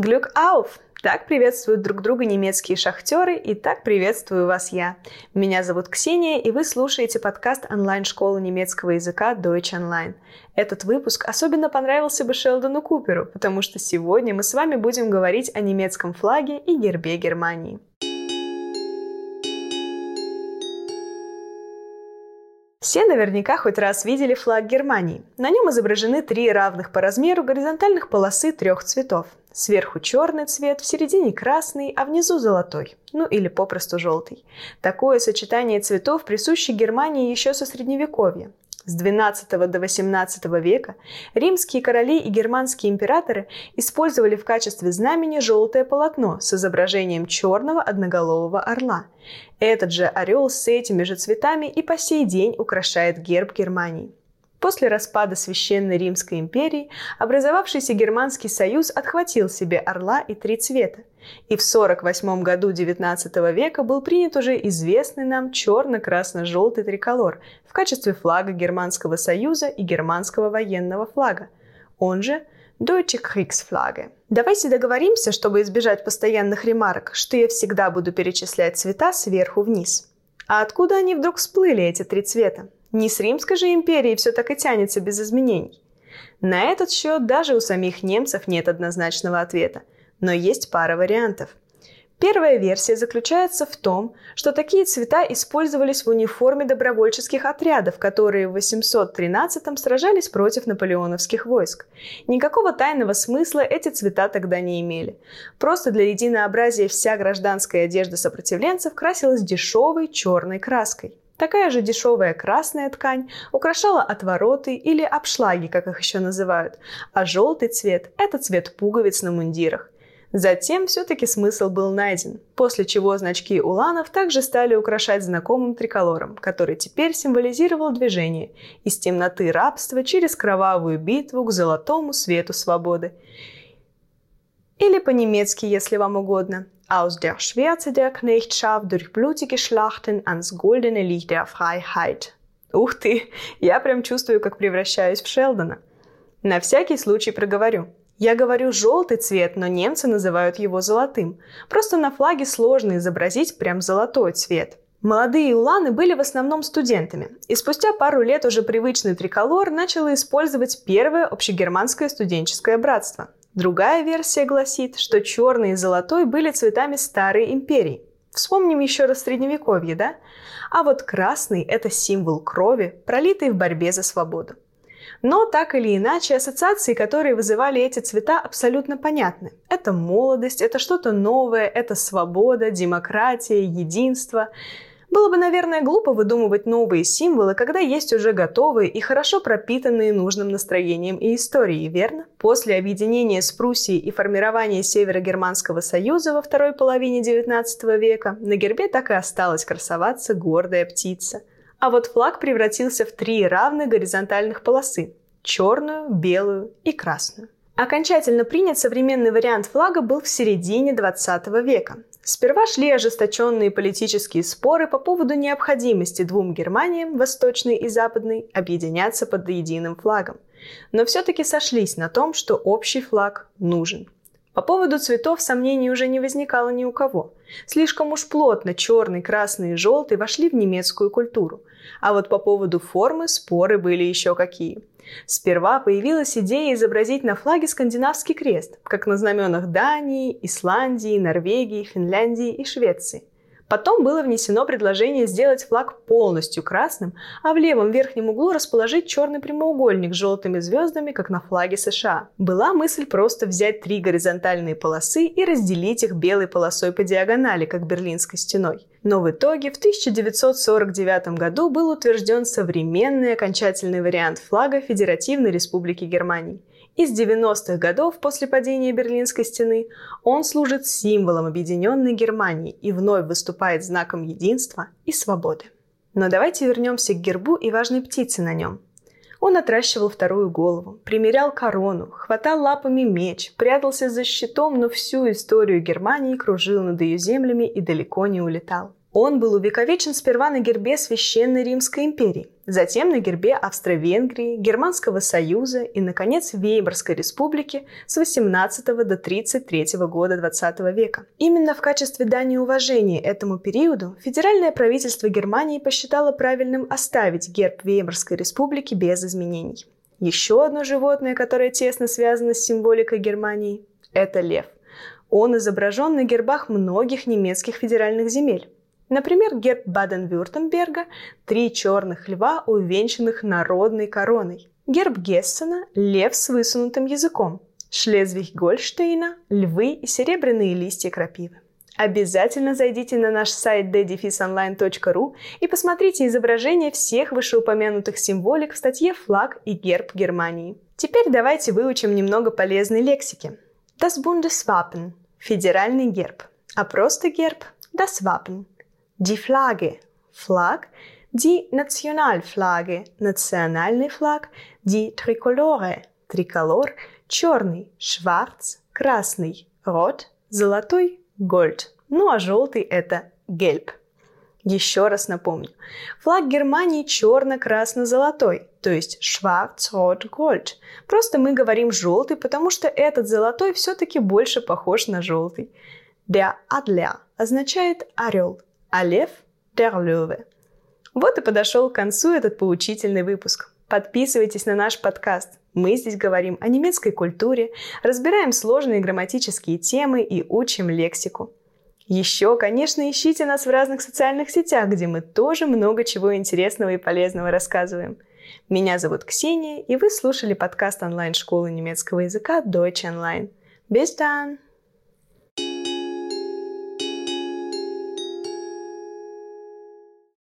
Glück auf! Так приветствуют друг друга немецкие шахтеры, и так приветствую вас я. Меня зовут Ксения, и вы слушаете подкаст онлайн-школы немецкого языка Deutsch Online. Этот выпуск особенно понравился бы Шелдону Куперу, потому что сегодня мы с вами будем говорить о немецком флаге и гербе Германии. Все наверняка хоть раз видели флаг Германии. На нем изображены три равных по размеру горизонтальных полосы трех цветов. Сверху черный цвет, в середине красный, а внизу золотой, ну или попросту желтый. Такое сочетание цветов присуще Германии еще со средневековья. С XII до XVIII века римские короли и германские императоры использовали в качестве знамени желтое полотно с изображением черного одноголового орла. Этот же орел с этими же цветами и по сей день украшает герб Германии. После распада Священной Римской империи образовавшийся Германский союз отхватил себе орла и три цвета. И в 48 году XIX века был принят уже известный нам черно-красно-желтый триколор в качестве флага Германского союза и германского военного флага, он же Deutsche Kriegsflagge. Давайте договоримся, чтобы избежать постоянных ремарок, что я всегда буду перечислять цвета сверху вниз. А откуда они вдруг всплыли, эти три цвета? Не с Римской же империи все так и тянется без изменений. На этот счет даже у самих немцев нет однозначного ответа, но есть пара вариантов. Первая версия заключается в том, что такие цвета использовались в униформе добровольческих отрядов, которые в 813-м сражались против наполеоновских войск. Никакого тайного смысла эти цвета тогда не имели. Просто для единообразия вся гражданская одежда сопротивленцев красилась дешевой черной краской. Такая же дешевая красная ткань украшала отвороты или обшлаги, как их еще называют, а желтый цвет – это цвет пуговиц на мундирах. Затем все-таки смысл был найден, после чего значки уланов также стали украшать знакомым триколором, который теперь символизировал движение из темноты рабства через кровавую битву к золотому свету свободы. Или по-немецки, если вам угодно – aus der Schwärze der Knechtschaft durch blutige Schlachten ans goldene Licht der Freiheit. Ух ты, я прям чувствую, как превращаюсь в Шелдона. На всякий случай проговорю. Я говорю желтый цвет, но немцы называют его золотым. Просто на флаге сложно изобразить прям золотой цвет. Молодые уланы были в основном студентами, и спустя пару лет уже привычный триколор начало использовать первое общегерманское студенческое братство – Другая версия гласит, что черный и золотой были цветами старой империи. Вспомним еще раз средневековье, да? А вот красный – это символ крови, пролитой в борьбе за свободу. Но так или иначе, ассоциации, которые вызывали эти цвета, абсолютно понятны. Это молодость, это что-то новое, это свобода, демократия, единство – было бы, наверное, глупо выдумывать новые символы, когда есть уже готовые и хорошо пропитанные нужным настроением и историей, верно? После объединения с Пруссией и формирования Северо-Германского союза во второй половине XIX века на гербе так и осталась красоваться гордая птица. А вот флаг превратился в три равных горизонтальных полосы – черную, белую и красную. Окончательно принят современный вариант флага был в середине 20 века. Сперва шли ожесточенные политические споры по поводу необходимости двум Германиям, восточной и западной, объединяться под единым флагом. Но все-таки сошлись на том, что общий флаг нужен. По поводу цветов сомнений уже не возникало ни у кого. Слишком уж плотно черный, красный и желтый вошли в немецкую культуру. А вот по поводу формы споры были еще какие – Сперва появилась идея изобразить на флаге скандинавский крест, как на знаменах Дании, Исландии, Норвегии, Финляндии и Швеции. Потом было внесено предложение сделать флаг полностью красным, а в левом верхнем углу расположить черный прямоугольник с желтыми звездами, как на флаге США. Была мысль просто взять три горизонтальные полосы и разделить их белой полосой по диагонали, как Берлинской стеной. Но в итоге в 1949 году был утвержден современный окончательный вариант флага Федеративной Республики Германии. Из 90-х годов после падения Берлинской стены он служит символом объединенной Германии и вновь выступает знаком единства и свободы. Но давайте вернемся к гербу и важной птице на нем. Он отращивал вторую голову, примерял корону, хватал лапами меч, прятался за щитом, но всю историю Германии кружил над ее землями и далеко не улетал. Он был увековечен сперва на гербе Священной Римской империи, затем на гербе Австро-Венгрии, Германского союза и, наконец, Веймарской республики с 18 до 33 года 20 века. Именно в качестве дани уважения этому периоду федеральное правительство Германии посчитало правильным оставить герб Веймарской республики без изменений. Еще одно животное, которое тесно связано с символикой Германии – это лев. Он изображен на гербах многих немецких федеральных земель. Например, герб Баден-Вюртемберга – три черных льва, увенчанных народной короной. Герб Гессена – лев с высунутым языком. Шлезвиг-Гольштейна – львы и серебряные листья крапивы. Обязательно зайдите на наш сайт ddefisonline.ru и посмотрите изображения всех вышеупомянутых символик в статье «Флаг и герб Германии». Теперь давайте выучим немного полезной лексики. Das Bundeswappen – федеральный герб, а просто герб – das Wappen – die Flagge, Flag, die Nationalflagge, национальный флаг, die Tricolore, триколор, черный, schwarz, красный, рот, золотой, gold. Ну а желтый это гельб. Еще раз напомню. Флаг Германии черно-красно-золотой, то есть schwarz-rot-gold. Просто мы говорим желтый, потому что этот золотой все-таки больше похож на желтый. Der Adler означает орел, а лев – Löwe. Вот и подошел к концу этот поучительный выпуск. Подписывайтесь на наш подкаст. Мы здесь говорим о немецкой культуре, разбираем сложные грамматические темы и учим лексику. Еще, конечно, ищите нас в разных социальных сетях, где мы тоже много чего интересного и полезного рассказываем. Меня зовут Ксения, и вы слушали подкаст онлайн-школы немецкого языка Deutsch Online. Bis dann!